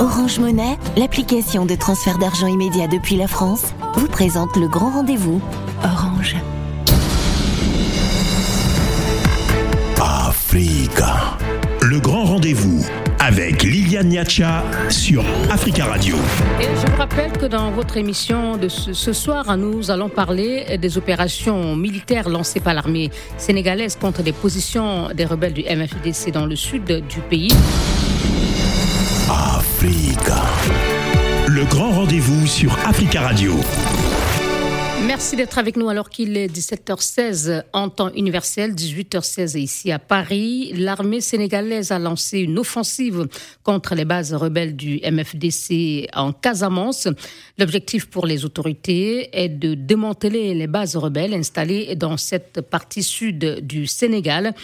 Orange Monnaie, l'application de transfert d'argent immédiat depuis la France, vous présente le grand rendez-vous. Orange. Africa. Le grand rendez-vous avec Liliane Niacha sur Africa Radio. Et je vous rappelle que dans votre émission de ce, ce soir, nous allons parler des opérations militaires lancées par l'armée sénégalaise contre les positions des rebelles du MFDC dans le sud du pays. Le grand rendez-vous sur Africa Radio. Merci d'être avec nous alors qu'il est 17h16 en temps universel, 18h16 ici à Paris. L'armée sénégalaise a lancé une offensive contre les bases rebelles du MFDC en Casamance. L'objectif pour les autorités est de démanteler les bases rebelles installées dans cette partie sud du Sénégal.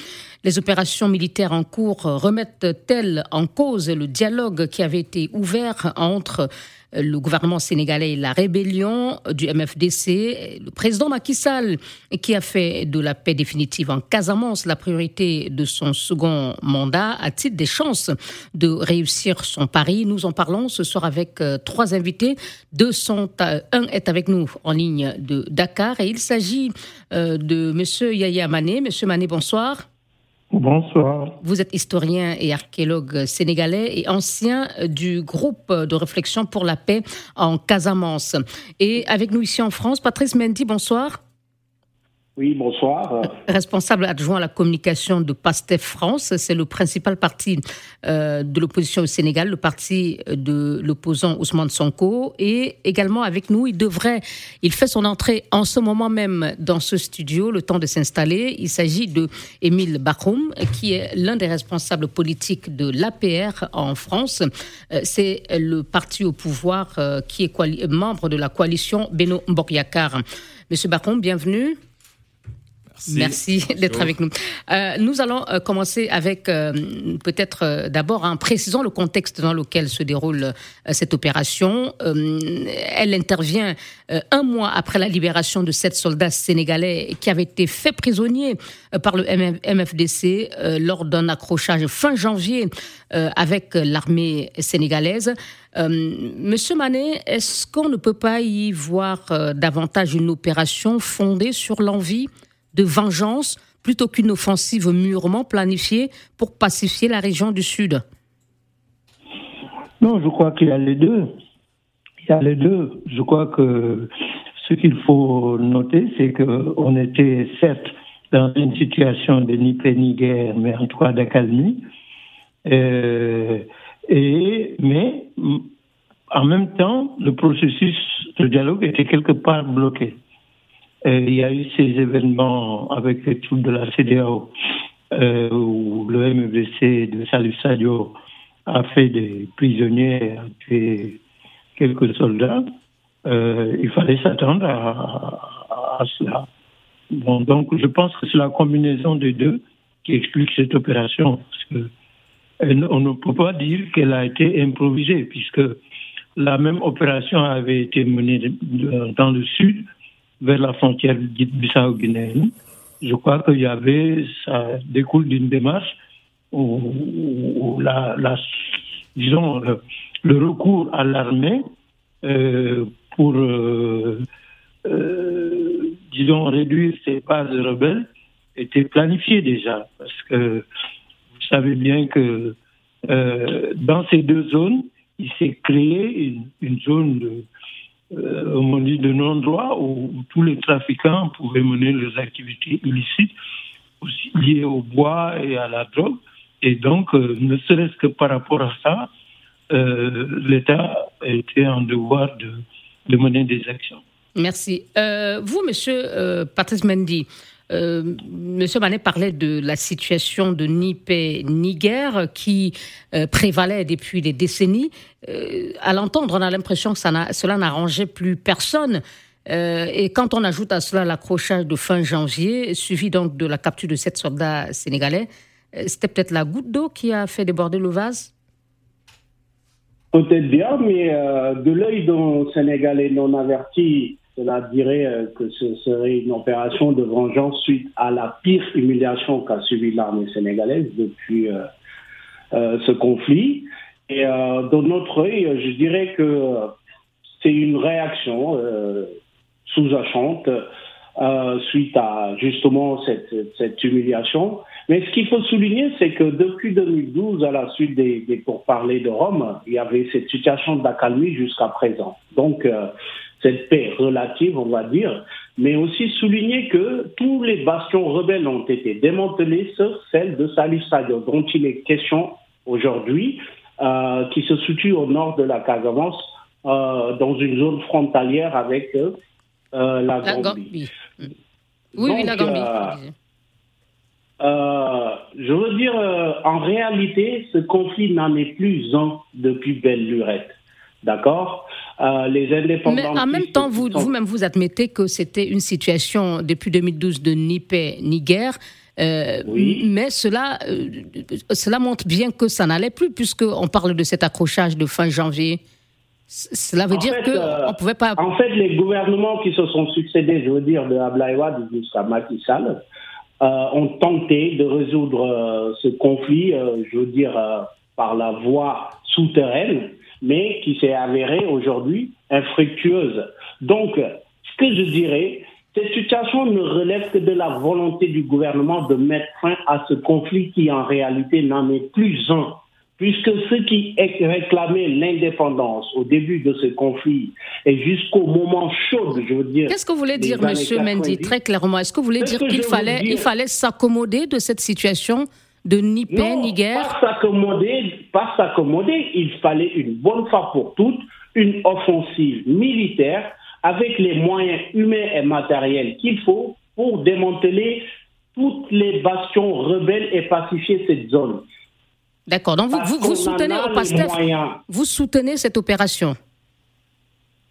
Les opérations militaires en cours remettent-elles en cause le dialogue qui avait été ouvert entre le gouvernement sénégalais et la rébellion du MFDC, le président Macky Sall, qui a fait de la paix définitive en Casamance la priorité de son second mandat, a-t-il des chances de réussir son pari Nous en parlons ce soir avec euh, trois invités. Deux sont, un est avec nous en ligne de Dakar et il s'agit euh, de Monsieur Yaya Mané. Monsieur Mané, bonsoir. Bonsoir. Vous êtes historien et archéologue sénégalais et ancien du groupe de réflexion pour la paix en Casamance. Et avec nous ici en France, Patrice Mendy, bonsoir. Oui, bonsoir. Responsable adjoint à la communication de PASTEF France, c'est le principal parti euh, de l'opposition au Sénégal, le parti de l'opposant Ousmane Sonko. Et également avec nous, il devrait, il fait son entrée en ce moment même dans ce studio, le temps de s'installer. Il s'agit de Émile Bakroum, qui est l'un des responsables politiques de l'APR en France. Euh, c'est le parti au pouvoir euh, qui est membre de la coalition Beno Mbokyakar. Monsieur Bakroum, bienvenue. Merci, d'être avec nous. Euh, nous allons euh, commencer avec euh, peut-être euh, d'abord en précisant le contexte dans lequel se déroule euh, cette opération. elle intervient un mois après la libération de sept soldats sénégalais qui avaient été faits prisonniers par le MFDC lors d'un accrochage fin janvier avec l'armée sénégalaise. Monsieur Manet, est-ce qu'on ne peut pas y voir davantage une opération fondée sur l'envie de vengeance plutôt qu'une offensive mûrement planifiée pour pacifier la région du Sud Non, je crois qu'il y a les deux. Il y a les deux. Je crois que ce qu'il faut noter, c'est qu'on était certes dans une situation de ni paix ni guerre, mais en cas d'accalmie. Euh, et, mais en même temps, le processus de dialogue était quelque part bloqué. Euh, il y a eu ces événements avec les troupes de la CDAO euh, où le MFDC de Salif Sadio a fait des prisonniers, a tué quelques soldats. Euh, il fallait s'attendre à, cela. Donc je pense que c'est la combinaison des deux qui explique cette opération. Que on ne peut pas dire qu'elle a été improvisée, puisque la même opération avait été menée dans le sud vers la frontière bissau-guinéenne. Je crois qu'il y avait, ça découle d'une démarche où, où la, la, disons, le, recours à l'armée euh, pour, euh, euh, disons, réduire ces bases rebelles était planifié déjà. Parce que vous savez bien que euh, dans ces deux zones, il s'est créé une, une zone de, euh, on dit de non-droit où, tous les trafiquants pouvaient mener leurs activités illicites aussi liées au bois et à la drogue. Et donc, euh, ne serait-ce que par rapport à ça, euh, l'État était en devoir de, de, mener des actions. Merci. Euh, vous, Monsieur Patrice Mendy, euh, Monsieur Manet parlait de la situation de ni paix ni guerre qui euh, prévalait depuis des décennies. Euh, à l'entendre, on a l'impression que ça cela n'arrangeait plus personne. Euh, et quand on ajoute à cela l'accrochage de fin janvier, suivi donc de la capture de sept soldats sénégalais, c'était peut-être la goutte d'eau qui a fait déborder le vase? Peut-être bien, mais de l'œil d'un Sénégalais non averti, cela dirait que ce serait une opération de vengeance suite à la pire humiliation qu'a subi l'armée sénégalaise depuis euh, euh, ce conflit. Et de notre œil, je dirais que c'est une réaction sous-achante suite à justement cette, cette humiliation. Mais ce qu'il faut souligner, c'est que depuis 2012, à la suite des, des pourparlers de Rome, il y avait cette situation d'accalmie jusqu'à présent. Donc, euh, cette paix relative, on va dire, mais aussi souligner que tous les bastions rebelles ont été démantelés, sauf celle de Salif Sadio, dont il est question aujourd'hui, euh, qui se situe au nord de la Casamance, euh, dans une zone frontalière avec euh, la Gambie. Oui, oui, la Gambie. Euh, je veux dire, euh, en réalité, ce conflit n'en est plus un depuis belle lurette. D'accord? Euh, Les indépendants. Mais en même temps, vous, vous-même, vous admettez que c'était une situation depuis 2012 de ni paix ni guerre. oui. Mais cela, cela montre bien que ça n'allait plus, puisqu'on parle de cet accrochage de fin janvier. Cela veut dire qu'on ne pouvait pas. En fait, les gouvernements qui se sont succédés, je veux dire, de Ablaïwad jusqu'à Macky Sall, euh, ont tenté de résoudre euh, ce conflit, euh, je veux dire, par la voie souterraine, mais qui s'est avérée aujourd'hui infructueuse. Donc, ce que je dirais, cette situation ne relève que de la volonté du gouvernement de mettre fin à ce conflit qui en réalité n'en est plus un puisque ceux qui réclamaient l'indépendance au début de ce conflit et jusqu'au moment chaud, je veux dire. Qu'est-ce que vous voulez dire, Monsieur Mendy, très clairement? Est-ce que vous voulez dire qu'il fallait, il fallait s'accommoder de cette situation de ni paix ni guerre Pas s'accommoder, pas s'accommoder. Il fallait une bonne fois pour toutes une offensive militaire avec les moyens humains et matériels qu'il faut pour démanteler toutes les bastions rebelles et pacifier cette zone. D'accord. Donc vous, vous, soutenez au PASTEF, vous soutenez cette opération?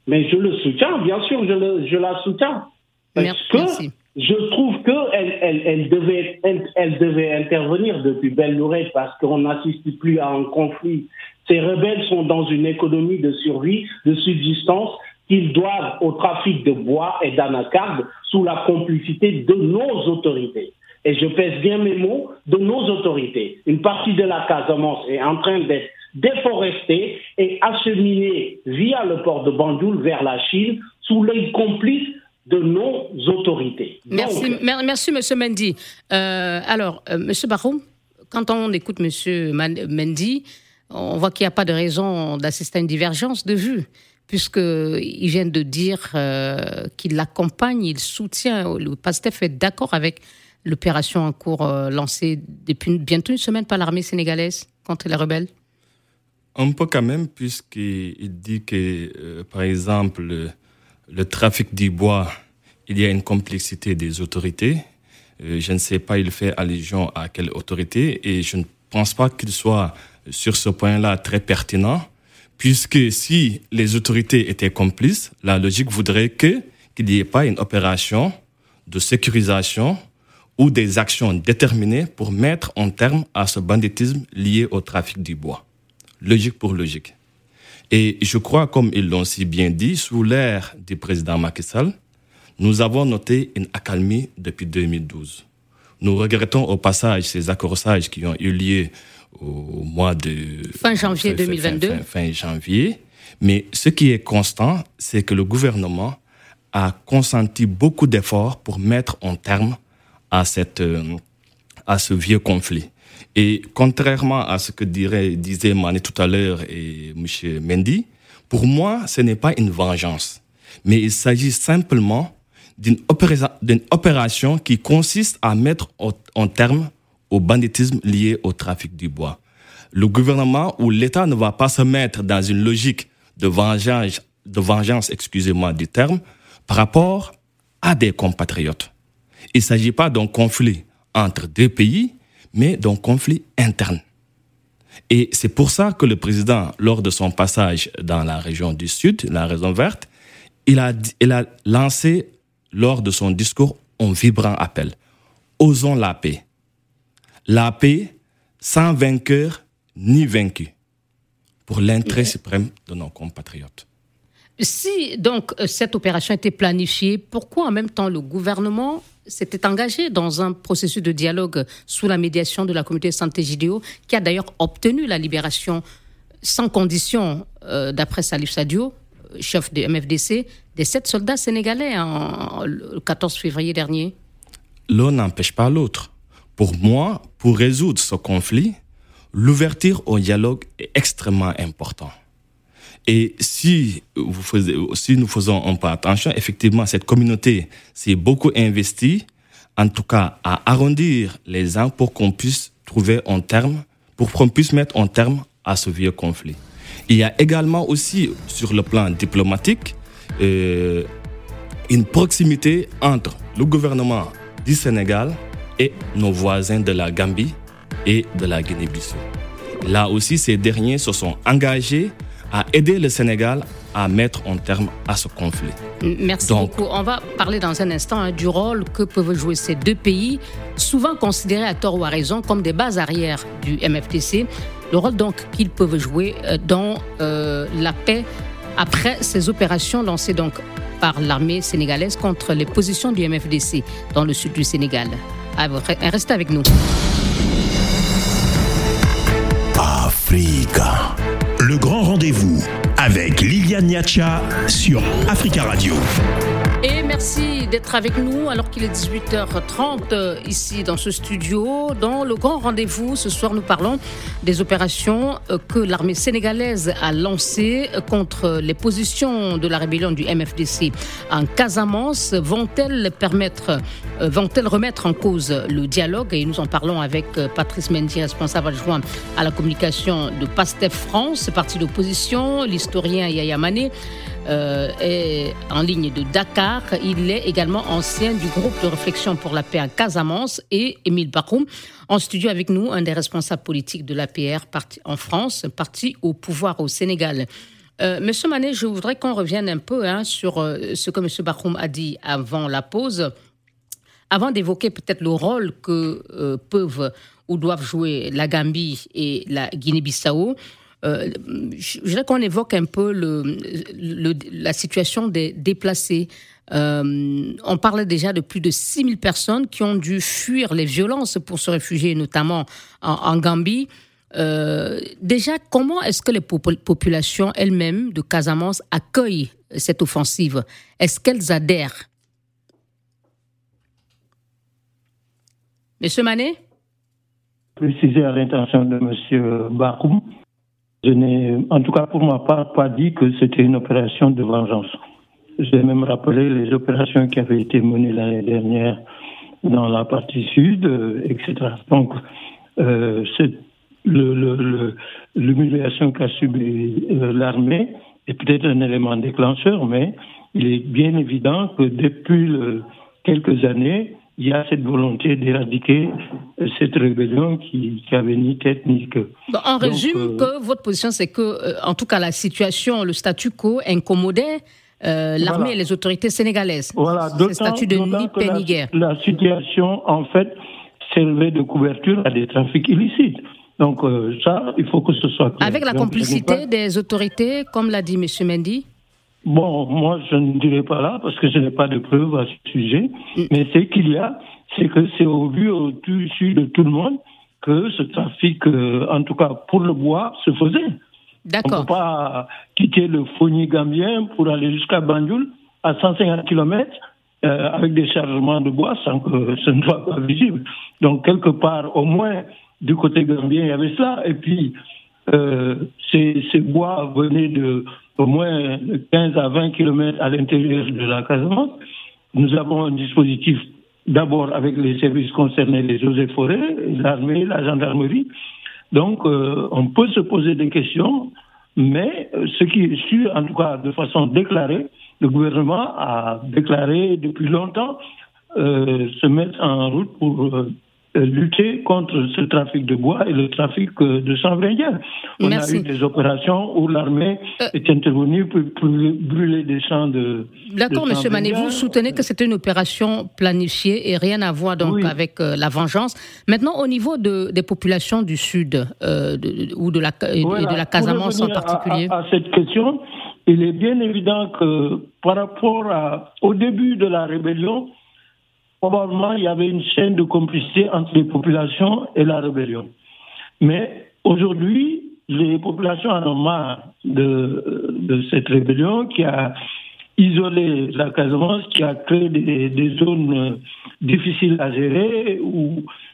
Mais je le soutiens, bien sûr, je, je la soutiens. Parce que je trouve qu'elle elle, elle, devait, elle, devait intervenir depuis belle parce qu'on n'assiste plus à un conflit. Ces rebelles sont dans une économie de survie, de subsistance, qu'ils doivent au trafic de bois et d'anacarde sous la complicité de nos autorités et je pèse bien mes mots, de nos autorités. Une partie de la Casamance est en train d'être déforestée et acheminée via le port de Bandoul vers la Chine sous l'œil complice de nos autorités. Merci, merci M. Mendy. Euh, alors, euh, M. Baroum, quand on écoute M. Mendy, on voit qu'il n'y a pas de raison d'assister à une divergence de vue puisqu'il vient de dire euh, qu'il l'accompagne, il soutient, le PASTEF est d'accord avec l'opération en cours euh, lancée depuis bientôt une semaine par l'armée sénégalaise contre les rebelles Un peu quand même, puisqu'il dit que, euh, par exemple, le, trafic du bois, il y a une complexité des autorités. Euh, je ne sais pas, il fait allusion à quelle autorité, et je ne pense pas qu'il soit sur ce point-là très pertinent, puisque si les autorités étaient complices, la logique voudrait que qu'il n'y ait pas une opération de sécurisation ou des actions déterminées pour mettre un terme à ce banditisme lié au trafic du bois. Logique pour logique. Et je crois, comme ils l'ont si bien dit, sous l'ère du président Macky Sall, nous avons noté une accalmie depuis 2012. Nous regrettons au passage ces accrochages qui ont eu lieu au mois de... Fin janvier 2022. Fin, fin janvier. Mais ce qui est constant, c'est que le gouvernement a consenti beaucoup d'efforts pour mettre un terme à, cette, euh, à ce vieux conflit. Et contrairement à ce que dirait, disait Mané tout à l'heure et M. Mendy, pour moi, ce n'est pas une vengeance, mais il s'agit simplement d'une opération qui consiste à mettre en terme au banditisme lié au trafic du bois. Le gouvernement ou l'État ne va pas se mettre dans une logique de vengeance, de vengeance excusez-moi du terme, par rapport à des compatriotes. Il ne s'agit pas d'un conflit entre deux pays, mais d'un conflit interne. Et c'est pour ça que le président, lors de son passage dans la région du Sud, la région verte, il a, il a lancé lors de son discours un vibrant appel. Osons la paix. La paix sans vainqueur ni vaincu, pour l'intérêt suprême de nos compatriotes. Si donc euh, cette opération était planifiée, pourquoi en même temps le gouvernement s'était engagé dans un processus de dialogue sous la médiation de la communauté santé Jidéo, qui a d'ailleurs obtenu la libération sans condition, d'après Salif Sadio, chef de MFDC, des sept soldats sénégalais le 14 février dernier? L'un n'empêche pas l'autre. Pour moi, pour résoudre ce conflit, l'ouverture au dialogue est extrêmement important. Et si, vous si nous faisons un peu attention, effectivement, cette communauté s'est beaucoup investie, en tout cas à arrondir les uns pour qu'on puisse trouver un terme, pour qu'on puisse mettre un terme à ce vieux conflit. Il y a également aussi, sur le plan diplomatique, euh, une proximité entre le gouvernement du Sénégal et nos voisins de la Gambie et de la Guinée-Bissau. Là aussi, ces derniers se sont engagés à aider le Sénégal à mettre un terme à ce conflit. Merci beaucoup. On va parler dans un instant hein, du rôle que peuvent jouer ces deux pays, souvent considérés à tort ou à raison comme des bases arrières du MFTC. Le rôle donc qu'ils peuvent jouer euh, dans euh, la paix après ces opérations lancées donc par l'armée sénégalaise contre les positions du MFDC dans le sud du Sénégal. Restez avec nous. Africa. Le grand rendez-vous avec Liliane Niacha sur Africa Radio. D'être avec nous alors qu'il est 18h30 euh, ici dans ce studio. Dans le grand rendez-vous, ce soir, nous parlons des opérations euh, que l'armée sénégalaise a lancées euh, contre les positions de la rébellion du MFDC en Casamance. Vont-elles permettre, vont-elles remettre en cause le dialogue? Et nous en parlons avec Patrice Mendy, responsable adjoint à la communication de PASTEF France, parti d'opposition, l'historien Yaya Mané. Euh, est en ligne de Dakar. Il est également ancien du groupe de réflexion pour la paix à Casamance et Émile Bakoum, en studio avec nous, un des responsables politiques de l'APR en France, parti au pouvoir au Sénégal. Euh, Monsieur Manet, je voudrais qu'on revienne un peu hein, sur euh, ce que Monsieur Bakoum a dit avant la pause, avant d'évoquer peut-être le rôle que euh, peuvent ou doivent jouer la Gambie et la Guinée-Bissau. Euh, je voudrais qu'on évoque un peu la situation des déplacés. Euh, on parlait déjà de plus de 6000 personnes qui ont dû fuir les violences pour se réfugier, notamment en, Gambie. Euh, déjà, comment est-ce que les populations elles-mêmes de Casamance accueillent cette offensive? Est-ce qu'elles adhèrent? Monsieur Manet? Préciser à l'intention de Monsieur Bakoum je n'ai, en tout cas pour ma part, pas dit que c'était une opération de vengeance. J'ai même rappelé les opérations qui avaient été menées l'année dernière dans la partie sud, euh, etc. Donc, euh, c'est l'humiliation qu'a subie euh, l'armée est peut-être un élément déclencheur, mais il est bien évident que depuis quelques années, il y a cette volonté d'éradiquer cette rébellion qui, qui avait ni tête ni queue. on résume euh, que votre position, c'est que, euh, en tout cas, la situation, le statu quo incommodait euh, l'armée et les autorités sénégalaises. Voilà, le statut de ni paix ni guerre. La situation, en fait, servait de couverture à des trafics illicites. Donc ça, il faut que ce soit clair. Avec la complicité des autorités, comme l'a dit M. Mendy Bon, moi, je ne dirais pas là parce que je n'ai pas de preuves à ce sujet. Mm. Mais ce qu'il y a, c'est que c'est au vu, au dessus de tout le monde que ce trafic, euh, en tout cas pour le bois, se faisait. D'accord. On ne peut pas quitter le Fogny gambien pour aller jusqu'à Banjul à 150 km euh, avec des chargements de bois sans que ce ne soit pas visible. Donc, quelque part, au moins, du côté gambien, il y avait cela. Et puis, euh, ces, ces bois venaient de au moins 15 à 20 kilomètres à l'intérieur de la Casamance. Nous avons un dispositif d'abord avec les services concernés, les eaux et forêts, l'armée, la gendarmerie. Donc, euh, on peut se poser des questions, mais ce qui est sûr, en tout cas de façon déclarée, le gouvernement a déclaré depuis longtemps euh, se mettre en route pour euh, euh, lutter contre ce trafic de bois et le trafic euh, de chanvre indien. On a eu des opérations où l'armée euh, est intervenue pour, brûler des champs de. D'accord, M. Mané, vous soutenez que c'était une opération planifiée et rien à voir donc avec la vengeance. Maintenant, au niveau de, des populations du Sud ou de la, et de la Casamance en particulier. À, à, cette question, il est bien évident que par rapport à, au début de la rébellion, probablement il y avait une chaîne de complicité entre les populations et la rébellion. Mais aujourd'hui, les populations en ont marre de, cette rébellion qui a isolé la Casamance, qui a créé des, zones difficiles à gérer.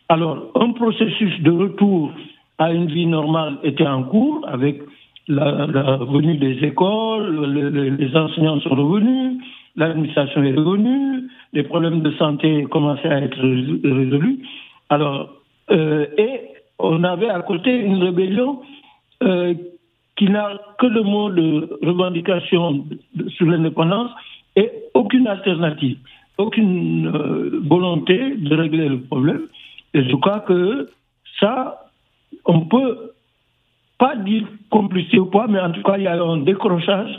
Alors, un processus de retour à une vie normale était en cours avec la, venue des écoles, le, le, les enseignants sont revenus, l'administration est revenue, les problèmes de santé commençaient à être résolus. Alors, euh, et on avait à côté une rébellion euh, qui n'a que le mot de revendication sur l'indépendance et aucune alternative, aucune euh, volonté de régler le problème. Et je crois que ça, on peut pas dire complicité ou pas, mais en tout cas, il y a un décrochage.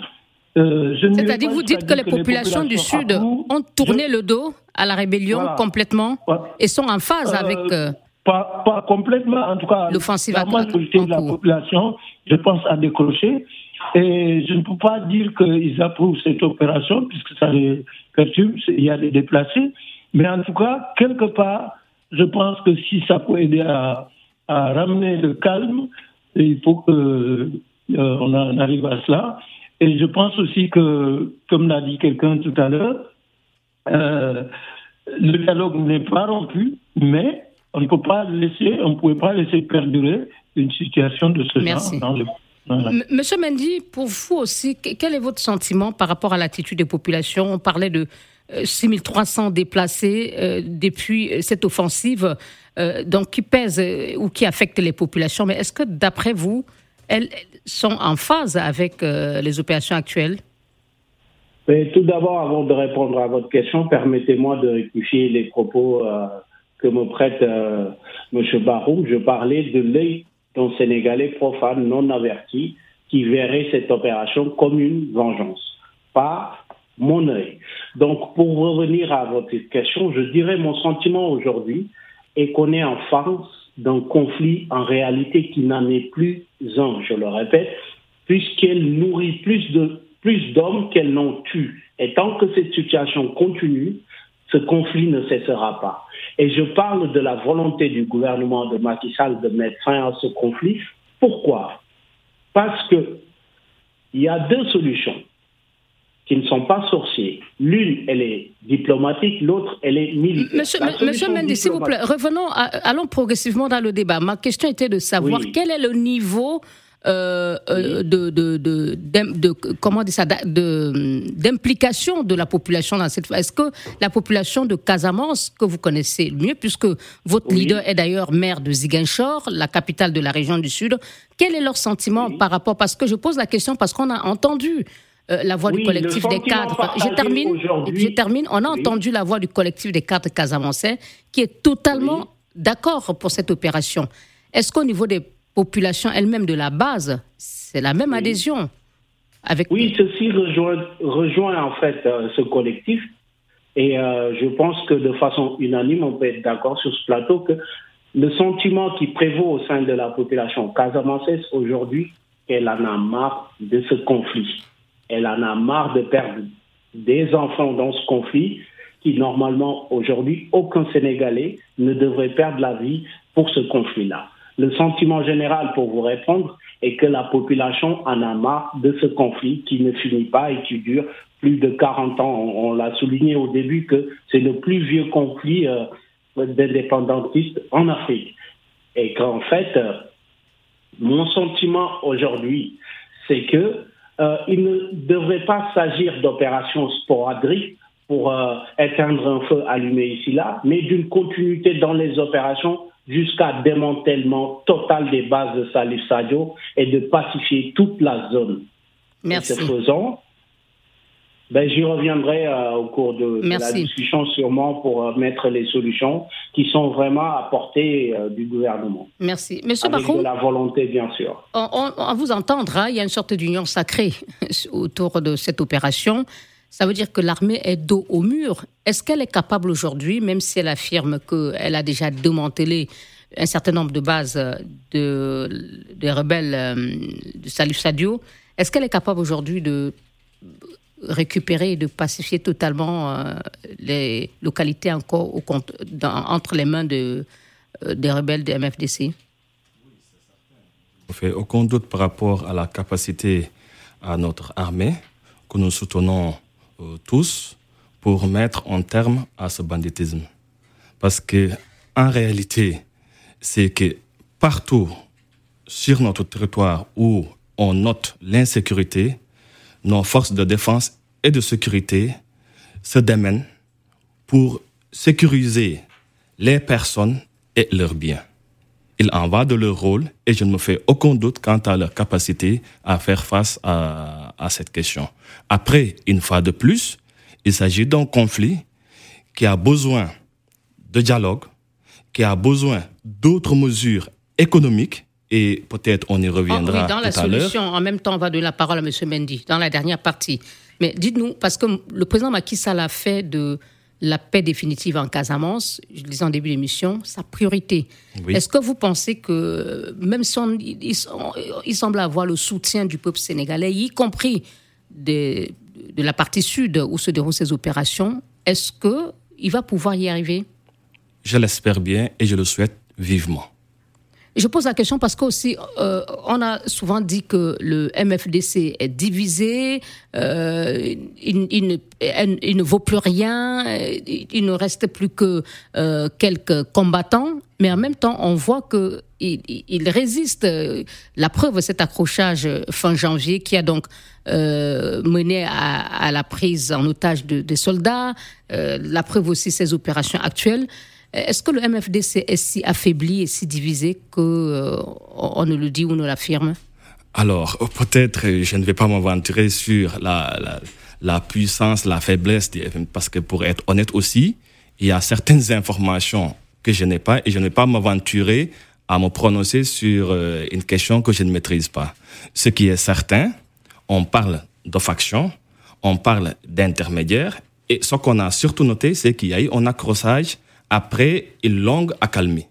Euh, C'est-à-dire, vous dites que les, populations, du Sud ont tourné le dos à la rébellion voilà. complètement voilà. et sont en phase Euh, avec. euh, Pas, pas complètement, en tout cas, L'offensive la à- majorité de la population, je pense, a décroché. Et je ne peux pas dire qu'ils approuvent cette opération, puisque ça les perturbe, il y a des déplacés. Mais en tout cas, quelque part, je pense que si ça peut aider à, à ramener le calme, il faut que euh, en arrive à cela. Et je pense aussi que, comme l'a dit quelqu'un tout à l'heure, euh, le dialogue n'est pas rompu, mais on ne peut pas laisser, on ne pouvait pas laisser perdurer une situation de ce Merci. genre dans le. voilà. Monsieur Mendy, pour vous aussi, que- quel est votre sentiment par rapport à l'attitude des populations? On parlait de euh, 6300 déplacés euh, depuis euh, cette offensive, euh, donc qui pèse euh, ou qui affecte les populations. Mais est-ce que, d'après vous, elles sont en phase avec euh, les opérations actuelles? Mais tout d'abord, avant de répondre à votre question, permettez-moi de rectifier les propos euh, que me prête euh, M. Baroum. Je parlais de l'œil d'un Sénégalais profane, non averti, qui verrait cette opération comme une vengeance, pas mon œil. Donc, pour revenir à votre question, je dirais mon sentiment aujourd'hui est qu'on est en face d'un conflit en réalité qui n'en est plus un, je le répète, puisqu'elle nourrit plus de plus d'hommes qu'elle n'en tue. Et tant que cette situation continue, ce conflit ne cessera pas. Et je parle de la volonté du gouvernement de Macky Sall de mettre fin à ce conflit. Pourquoi? Parce que il y a deux solutions qui ne sont pas sorciers. L'une, elle est diplomatique, l'autre, elle est militaire. Monsieur, Monsieur Mendy, s'il vous plaît, revenons, à- allons progressivement dans le débat. Ma question était de savoir Oui. quel est le niveau euh, euh, de, de, de, d'im- de- comment dire ça, d'a- de- d'implication de la population dans cette. Est-ce que la population de Casamance, que vous connaissez le mieux, puisque votre Oui. leader est d'ailleurs maire de Ziguinchor, la capitale de la région du Sud, quel est leur sentiment Oui. par rapport Parce que je pose la question parce qu'on a entendu. Euh, la voix du collectif le des cadres. Je termine. Je termine. On a Oui. entendu la voix du collectif des cadres casamançais qui est totalement Oui. d'accord pour cette opération. Est-ce qu'au niveau des populations elles-mêmes de la base, c'est la même adhésion avec Oui, ceci rejoint, rejoint en fait euh, ce collectif. Et euh, je pense que de façon unanime, on peut être d'accord sur ce plateau que le sentiment qui prévaut au sein de la population casamançaise aujourd'hui, elle en a marre de ce conflit. Elle en a marre de perdre des enfants dans ce conflit qui, normalement, aujourd'hui, aucun Sénégalais ne devrait perdre la vie pour ce conflit-là. Le sentiment général, pour vous répondre, est que la population en a marre de ce conflit qui ne finit pas et qui dure plus de 40 ans. On, l'a souligné au début que c'est le plus vieux conflit euh, d'indépendantistes en Afrique. Et qu'en fait, euh, mon sentiment aujourd'hui, c'est que euh, il ne devrait pas s'agir d'opérations sporadiques pour euh, éteindre un feu allumé ici-là, mais d'une continuité dans les opérations jusqu'à démantèlement total des bases de Salif Sadio et de pacifier toute la zone. Merci. Et ce faisant, ben, j'y reviendrai euh, au cours de, de la discussion sûrement pour euh, mettre les solutions qui sont vraiment à portée euh, du gouvernement. Merci. Monsieur Avec de la volonté, bien sûr. à vous entendre, hein, il y a une sorte d'union sacrée autour de cette opération. Ça veut dire que l'armée est dos au mur. Est-ce qu'elle est capable aujourd'hui, même si elle affirme qu'elle a déjà démantelé un certain nombre de bases de, des rebelles de Salif Sadio, est-ce qu'elle est capable aujourd'hui de récupérer et de pacifier totalement euh, les localités encore au dans- entre les mains de, euh, des rebelles de MFDC ne fait aucun doute par rapport à la capacité à notre armée que nous soutenons euh, tous pour mettre un terme à ce banditisme. Parce que, en réalité, c'est que partout sur notre territoire où on note l'insécurité, nos forces de défense et de sécurité se démènent pour sécuriser les personnes et leurs biens. Il en va de leur rôle et je ne me fais aucun doute quant à leur capacité à faire face à, à cette question. Après, une fois de plus, il s'agit d'un conflit qui a besoin de dialogue, qui a besoin d'autres mesures économiques et peut-être on y reviendra. oui, dans la solution, en même temps, on va donner la parole à M. Mendy, dans la dernière partie. Mais dites-nous, parce que le président Macky Sall a fait de la paix définitive en Casamance, je le disais en début d'émission, sa priorité. Est-ce que vous pensez que, même si il, semble avoir le soutien du peuple sénégalais, y compris de, de la partie sud où se déroulent ces opérations, est-ce qu'il va pouvoir y arriver? Je l'espère bien et je le souhaite vivement. Je pose la question parce qu'aussi, euh, on a souvent dit que le MFDC est divisé, euh, il, ne, il, ne, vaut plus rien, il ne reste plus que euh, quelques combattants, mais en même temps, on voit que il, résiste. La preuve, cet accrochage fin janvier qui a donc mené à, la prise en otage des soldats, la preuve aussi ces opérations actuelles. Est-ce que le MFDC est si affaibli et si divisé qu'on euh, ne le dit ou ne l'affirme? Alors, peut-être, je ne vais pas m'aventurer sur la, la, puissance, la faiblesse, parce que pour être honnête aussi, il y a certaines informations que je n'ai pas et je ne vais pas m'aventurer à me prononcer sur euh, une question que je ne maîtrise pas. Ce qui est certain, on parle de factions, on parle d'intermédiaires, et ce qu'on a surtout noté, c'est qu'il y a eu un accrochage après une longue accalmie.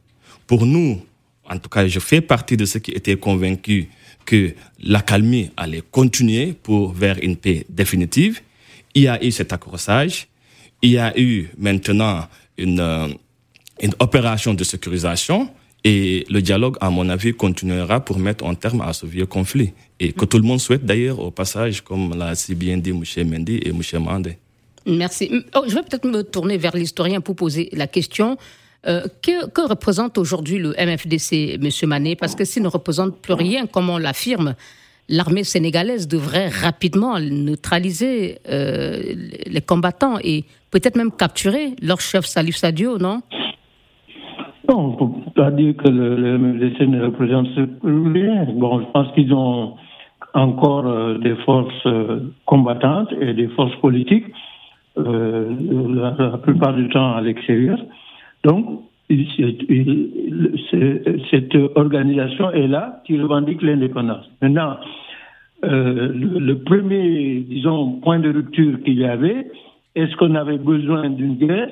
Pour nous, en tout cas, je fais partie de ceux qui étaient convaincus que l'accalmie allait continuer pour vers une paix définitive. Il y a eu cet accrochage. Il y a eu maintenant une, euh, une opération de sécurisation et le dialogue, à mon avis, continuera pour mettre un terme à ce vieux conflit. Et que tout le monde souhaite d'ailleurs au passage, comme l'a si bien dit M. Mendy et M. Mandé. Merci. Oh, je vais peut-être me tourner vers l'historien pour poser la question. Euh, que, représente aujourd'hui le MFDC, M. Mané Parce que s'il ne représente plus rien, comme on l'affirme, l'armée sénégalaise devrait rapidement neutraliser euh, les combattants et peut-être même capturer leur chef Salif Sadio, non? Non, on ne peut pas dire que le, MFDC ne représente rien. Bon, je pense qu'ils ont encore euh, des forces combattantes et des forces politiques euh, la, plupart du temps à l'extérieur. Donc, cette organisation est là qui revendique l'indépendance. Maintenant, euh, le, premier, disons, point de rupture qu'il y avait, est-ce qu'on avait besoin d'une guerre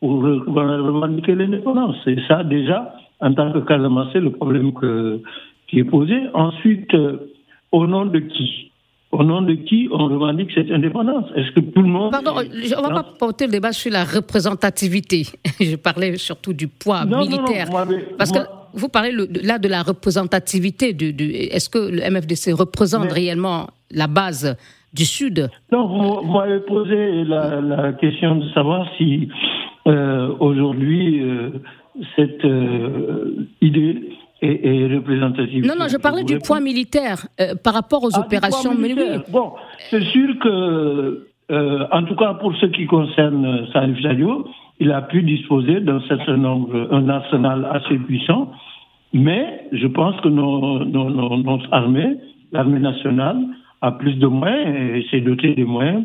pour revendiquer l'indépendance? C'est ça déjà, en tant que c'est le problème que, qui est posé. Ensuite, euh, au nom de qui? Au nom de qui on revendique cette indépendance? Est-ce que tout le monde... Pardon, on ne va pas porter le débat sur la représentativité. Je parlais surtout du poids militaire. parce que vous parlez là de la représentativité. Du, Est-ce que le MFDC représente réellement la base du Sud? Non, vous, m'avez posé la, question de savoir si euh, aujourd'hui euh, cette euh, idée et, représentative. Non, non, je parlais du poids militaire euh, par rapport aux ah, opérations menées. Bon, c'est sûr que, euh, en tout cas pour ce qui concerne Salif Sadio, il a pu disposer d'un certain nombre, un arsenal assez puissant, mais je pense que nos, nos, nos, armées, l'armée nationale, a plus de moyens et s'est dotée des moyens.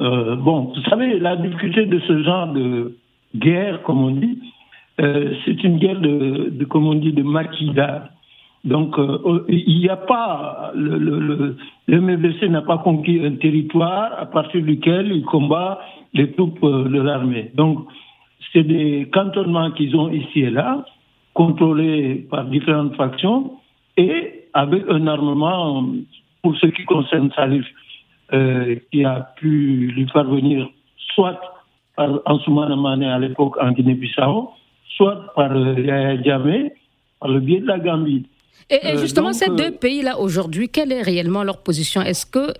Euh, bon, vous savez, la difficulté de ce genre de guerre, comme on dit, euh, c'est une guerre de, de, comme on dit, de maquida. Donc, euh, il n'y a pas, le, le, n'a pas conquis un territoire à partir duquel il combat les troupes euh, de l'armée. Donc, c'est des cantonnements qu'ils ont ici et là, contrôlés par différentes factions et avec un armement, pour ce qui concerne Salif, euh, qui a pu lui parvenir soit par Ansoumana à l'époque en Guinée-Bissau, soit par Djamé, par le biais de la Gambie. Et, euh, justement, ces deux pays-là, aujourd'hui, quelle est réellement leur position? Est-ce que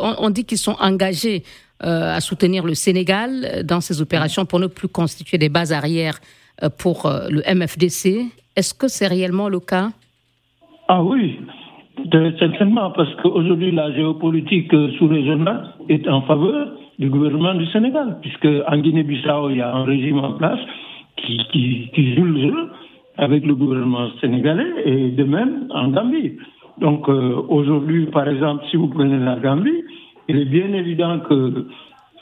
on, dit qu'ils sont engagés à soutenir le Sénégal dans ces opérations pour ne plus constituer des bases arrières pour le MFDC Est-ce que c'est réellement le cas? Ah oui, certainement, parce qu'aujourd'hui, la géopolitique sous-régionale est en faveur du gouvernement du Sénégal, puisque en Guinée-Bissau, il y a un régime en place qui, qui, joue le jeu avec le gouvernement sénégalais et de même en Gambie. Donc euh, aujourd'hui, par exemple, si vous prenez la Gambie, il est bien évident que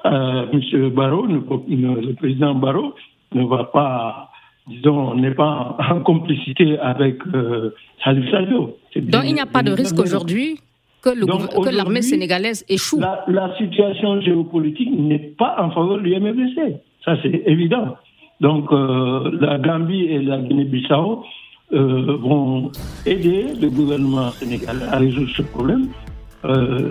euh, M. Barrault, le président Barrault, ne va pas, disons, n'est pas en complicité avec euh, Salif Sadio. Donc il n'y a pas de risque aujourd'hui que l'armée sénégalaise échoue? La, situation géopolitique n'est pas en faveur du MFDC. Ça, c'est évident. Donc, euh, la Gambie et la Guinée-Bissau euh, vont aider le gouvernement sénégalais à résoudre ce problème, euh,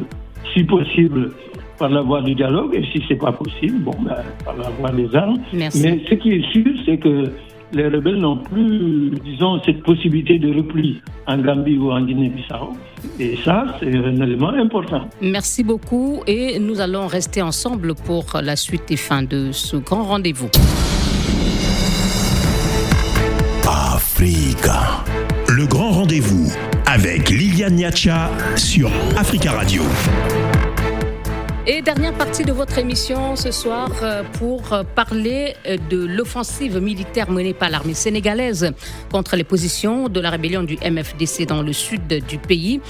si possible par la voie du dialogue, et si ce n'est pas possible, bon, ben, par la voie des armes. Mais ce qui est sûr, c'est que les rebelles n'ont plus, disons, cette possibilité de repli en Gambie ou en Guinée-Bissau. Et ça, c'est un élément important. Merci beaucoup et nous allons rester ensemble pour la suite et fin de ce grand rendez-vous. Le grand rendez-vous avec Liliane Niacha sur Africa Radio. Et dernière partie de votre émission ce soir euh, pour euh, parler euh, de l'offensive militaire menée par l'armée sénégalaise contre les positions de la rébellion du MFDC dans le sud du pays.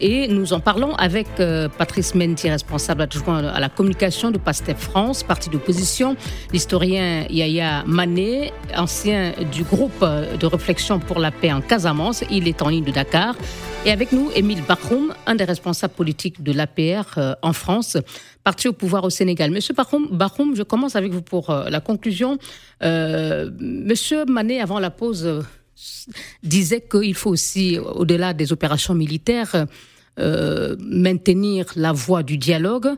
Et nous en parlons avec euh, Patrice Menti, responsable adjoint à la communication de PASTEF France, parti d'opposition, l'historien Yaya Mané, ancien du groupe de réflexion pour la paix en Casamance. Il est en ligne de Dakar. Et avec nous, Émile Bachoum, un des responsables politiques de l'APR euh, en France, parti au pouvoir au Sénégal. Monsieur Bachoum, je commence avec vous pour euh, la conclusion. Monsieur Mané, avant la pause, disait qu'il faut aussi, au-delà des opérations militaires, euh, maintenir la voie du dialogue.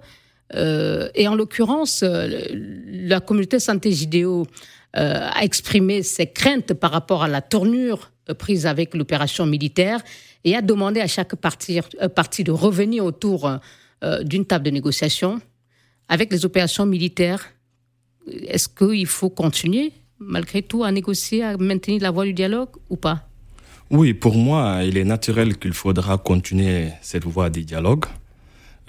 Euh, et en l'occurrence, euh, la communauté santé Jidéo a exprimé ses craintes par rapport à la tournure prise avec l'opération militaire et a demandé à chaque partie de revenir autour d'une table de négociation. Avec les opérations militaires, est-ce qu'il faut continuer malgré tout à négocier, à maintenir la voie du dialogue ou pas? Oui, pour moi, il est naturel qu'il faudra continuer cette voie du dialogue.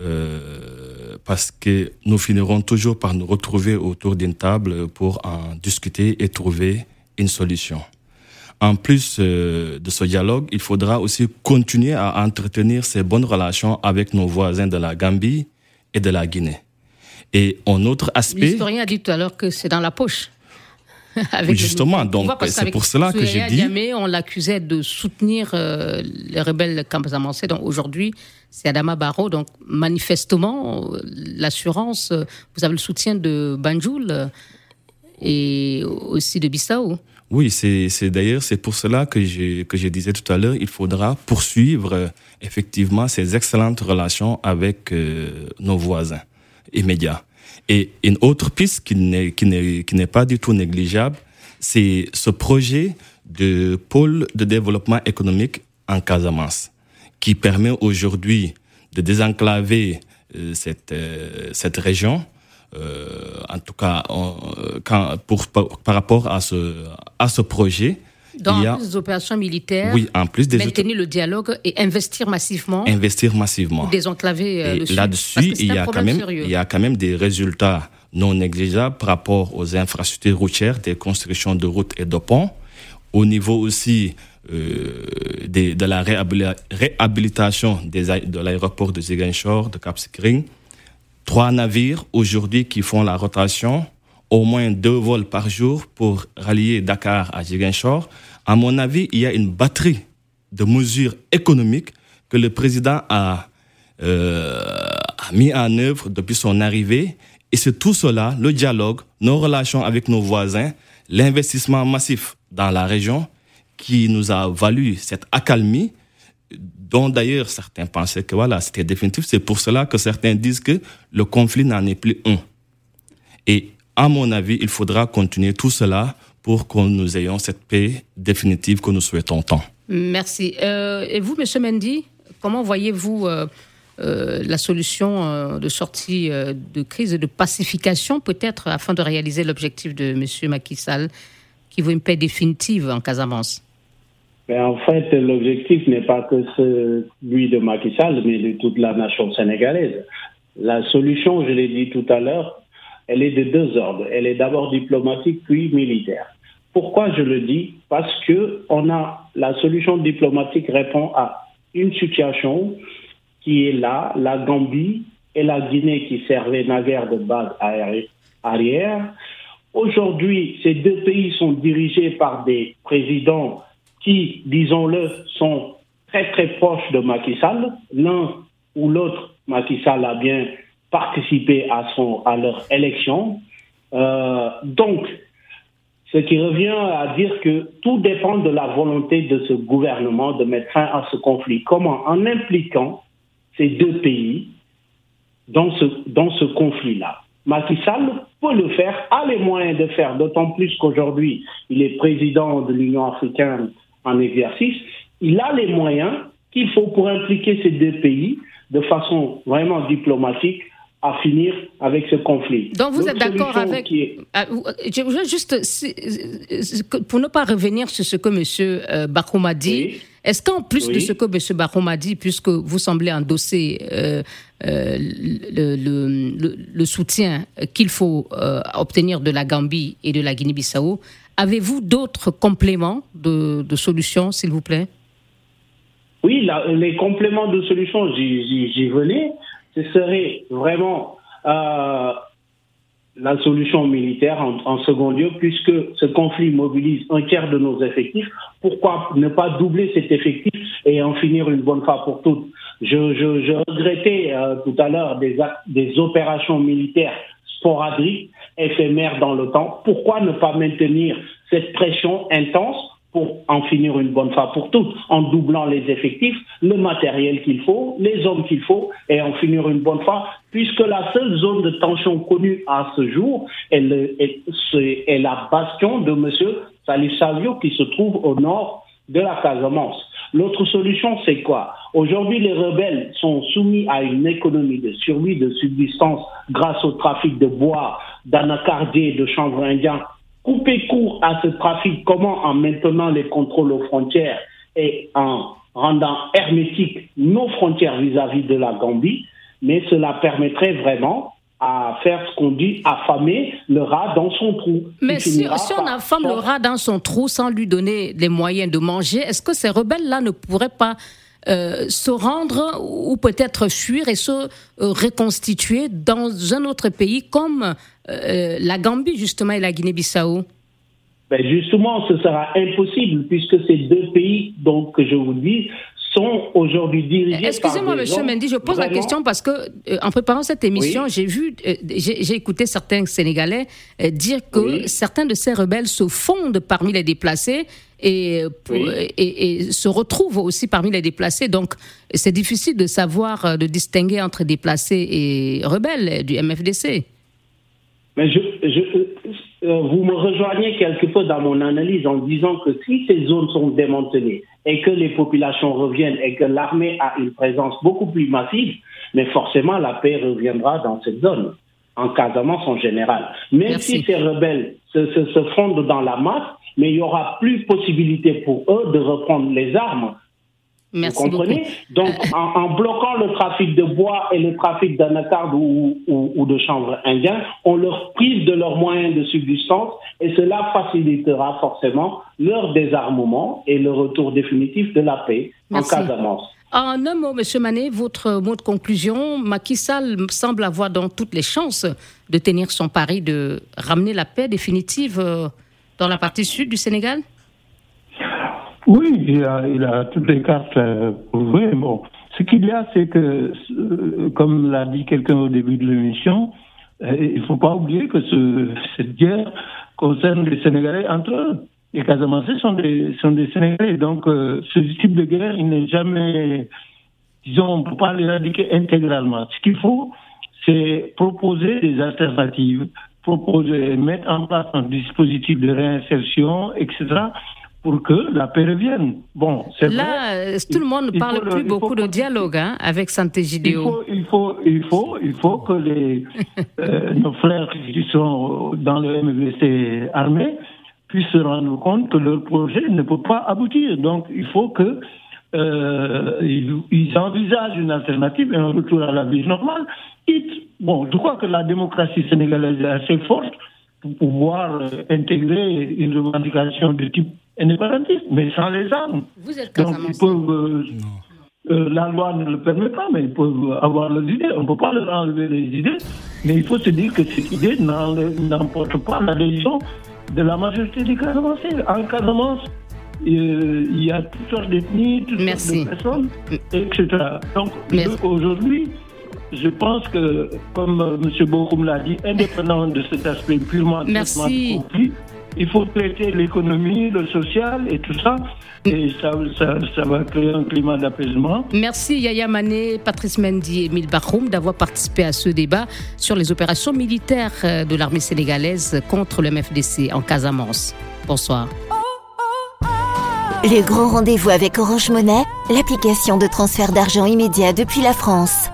Euh, parce que nous finirons toujours par nous retrouver autour d'une table pour en discuter et trouver une solution. En plus euh, de ce dialogue, il faudra aussi continuer à entretenir ces bonnes relations avec nos voisins de la Gambie et de la Guinée. Et un autre aspect... L'historien a dit tout à l'heure que c'est dans la poche. justement, donc c'est pour cela que j'ai dit. on l'accusait de soutenir euh, les rebelles campamensais. Donc aujourd'hui, c'est Adama Barrow. Donc manifestement, l'assurance, vous avez le soutien de Banjul et aussi de Bissau. Oui, c'est d'ailleurs c'est pour cela que je que je disais tout à l'heure, il faudra poursuivre euh, effectivement ces excellentes relations avec euh, nos voisins immédiats. Et une autre piste qui n'est, pas du tout négligeable, c'est ce projet de pôle de développement économique en Casamance, qui permet aujourd'hui de désenclaver euh, cette, euh, cette région, euh, en tout cas pour, par, rapport à ce projet. Dans plus des opérations militaires, oui, en plus des maintenir le dialogue et investir massivement. Investir massivement. Désenclaver euh, le Là-dessus, il y a quand même, il y a quand même des résultats non négligeables par rapport aux infrastructures routières, des constructions de routes et de ponts. Au niveau aussi euh, de, de, la réhabilitation des, de l'aéroport de Ziguinchor, de Cap Skirring. Trois navires aujourd'hui qui font la rotation au moins deux vols par jour pour rallier Dakar à Ziguinchor. À mon avis, il y a une batterie de mesures économiques que le président a, euh, a mis en œuvre depuis son arrivée. Et c'est tout cela, le dialogue, nos relations avec nos voisins, l'investissement massif dans la région qui nous a valu cette accalmie dont d'ailleurs certains pensaient que voilà, c'était définitif. C'est pour cela que certains disent que le conflit n'en est plus un. Et à mon avis, il faudra continuer tout cela pour que nous ayons cette paix définitive que nous souhaitons tant. Merci. et vous, Monsieur Mendy, comment voyez-vous la solution de sortie de crise et de pacification, peut-être, afin de réaliser l'objectif de Monsieur Macky Sall, qui veut une paix définitive en Casamance? Mais en fait, l'objectif n'est pas que celui de Macky Sall, mais de toute la nation sénégalaise. La solution, je l'ai dit tout à l'heure, elle est de deux ordres. Elle est d'abord diplomatique puis militaire. Pourquoi je le dis? Parce que la solution diplomatique répond à une situation qui est là, la Gambie et la Guinée qui servaient naguère de base arrière. Aujourd'hui, ces deux pays sont dirigés par des présidents qui, disons-le, sont très très proches de Macky Sall. L'un ou l'autre, Macky Sall a bien participé à, son, à leur élection. Euh, donc, ce qui revient à dire que tout dépend de la volonté de ce gouvernement de mettre fin à ce conflit. Comment? En impliquant ces deux pays dans ce, dans ce conflit-là. Macky Sall peut le faire, a les moyens de faire, d'autant plus qu'aujourd'hui, il est président de l'Union africaine en exercice, il a les moyens qu'il faut pour impliquer ces deux pays de façon vraiment diplomatique à finir avec ce conflit. Donc vous êtes d'accord avec... Ah, je veux juste, pour ne pas revenir sur ce que M. Euh, Bakoum a dit, est-ce qu'en plus de ce que M. Bakoum a dit, puisque vous semblez endosser euh, euh, le, le, soutien qu'il faut obtenir de la Gambie et de la Guinée-Bissau, Avez-vous d'autres compléments de, solutions, s'il vous plaît? Oui, les compléments de solutions, j'y venais. Ce serait vraiment euh, la solution militaire en, second lieu, puisque ce conflit mobilise un tiers de nos effectifs. Pourquoi ne pas doubler cet effectif et en finir une bonne fois pour toutes? Je, regrettais euh, tout à l'heure des, opérations militaires sporadiques éphémère dans le temps, pourquoi ne pas maintenir cette pression intense pour en finir une bonne fois pour toutes, en doublant les effectifs, le matériel qu'il faut, les hommes qu'il faut, et en finir une bonne fois, puisque la seule zone de tension connue à ce jour est, la bastion de M. Salif Savio qui se trouve au nord de la Casamance. L'autre solution, c'est quoi? Aujourd'hui, les rebelles sont soumis à une économie de survie, de subsistance grâce au trafic de bois, d'anacardiers, de chanvre indien. Couper court à ce trafic, comment En maintenant les contrôles aux frontières et en rendant hermétiques nos frontières vis-à-vis -vis de la Gambie, mais cela permettrait vraiment à faire ce qu'on dit, affamer le rat dans son trou. Mais si, on affame le rat dans son trou sans lui donner les moyens de manger, est-ce que ces rebelles-là ne pourraient pas euh, se rendre ou peut-être fuir et se euh, reconstituer dans un autre pays comme euh, la Gambie justement et la Guinée-Bissau. Ben justement, ce sera impossible puisque ces deux pays, donc que je vous dis, sont aujourd'hui dirigés Excusez-moi, Monsieur Mendy, je pose la question parce que euh, en préparant cette émission, j'ai vu, euh, j'ai écouté certains Sénégalais euh, dire que certains de ces rebelles se fondent parmi les déplacés et, et, se retrouvent aussi parmi les déplacés. Donc, c'est difficile de savoir, de distinguer entre déplacés et rebelles du MFDC. Mais je, vous me rejoignez quelque peu dans mon analyse en disant que si ces zones sont démantelées, et que les populations reviennent et que l'armée a une présence beaucoup plus massive, mais forcément la paix reviendra dans cette zone, en Casamance en général. Même si ces rebelles se, se fondent dans la masse, mais il n'y aura plus possibilité pour eux de reprendre les armes vous comprenez? Donc, en, bloquant le trafic de bois et le trafic d'anacarde ou, ou, de chanvre indien, on leur prive de leurs moyens de subsistance et cela facilitera forcément leur désarmement et le retour définitif de la paix en Casamance. En un mot, M. Manet, votre mot de conclusion, Macky Sall semble avoir donc toutes les chances de tenir son pari de ramener la paix définitive euh, dans la partie sud du Sénégal? Oui, il a, il a toutes les cartes euh, pour jouer. Bon, ce qu'il y a, c'est que, euh, comme l'a dit quelqu'un au début de l'émission, euh, il ne faut pas oublier que ce, cette guerre concerne les Sénégalais entre eux. Les Casamancés sont des, sont des Sénégalais. Donc, ce type de guerre, il n'est jamais, disons, on ne peut pas l'éradiquer intégralement. Ce qu'il faut, c'est proposer des alternatives, proposer, mettre en place un dispositif de réinsertion, etc., pour que la paix revienne. Bon, c'est Là, euh, tout le monde ne parle plus beaucoup de dialogue hein, avec Santé Gidéo. Il faut, il faut, il faut, que les, euh, nos frères qui sont dans le MVC armé puissent se rendre compte que leur projet ne peut pas aboutir. Donc, il faut que euh, ils, envisagent une alternative et un retour à la vie normale. bon, je crois que la démocratie sénégalaise est assez forte pour pouvoir intégrer une revendication de type indépendantiste, mais sans les armes. Vous êtes Donc, ils peuvent, euh, euh, la loi ne le permet pas, mais ils peuvent avoir leurs idées. On ne peut pas leur enlever les idées, mais il faut se dire que cette idée n'emporte pas l'adhésion de la majorité des Casamancés. En Casamance, il y a toutes sortes d'ethnies, toutes sortes de personnes, etc. Donc, aujourd'hui, je pense que, comme M. Bokoum l'a dit, indépendant de cet aspect purement Merci. conflit, il faut traiter l'économie, le social et tout ça. Et ça, ça, va créer un climat d'apaisement. Merci Yaya Mané, Patrice Mendy et Emile Bachoum d'avoir participé à ce débat sur les opérations militaires de l'armée sénégalaise contre le MFDC en Casamance. Bonsoir. Le grand rendez-vous avec Orange Monnaie, l'application de transfert d'argent immédiat depuis la France.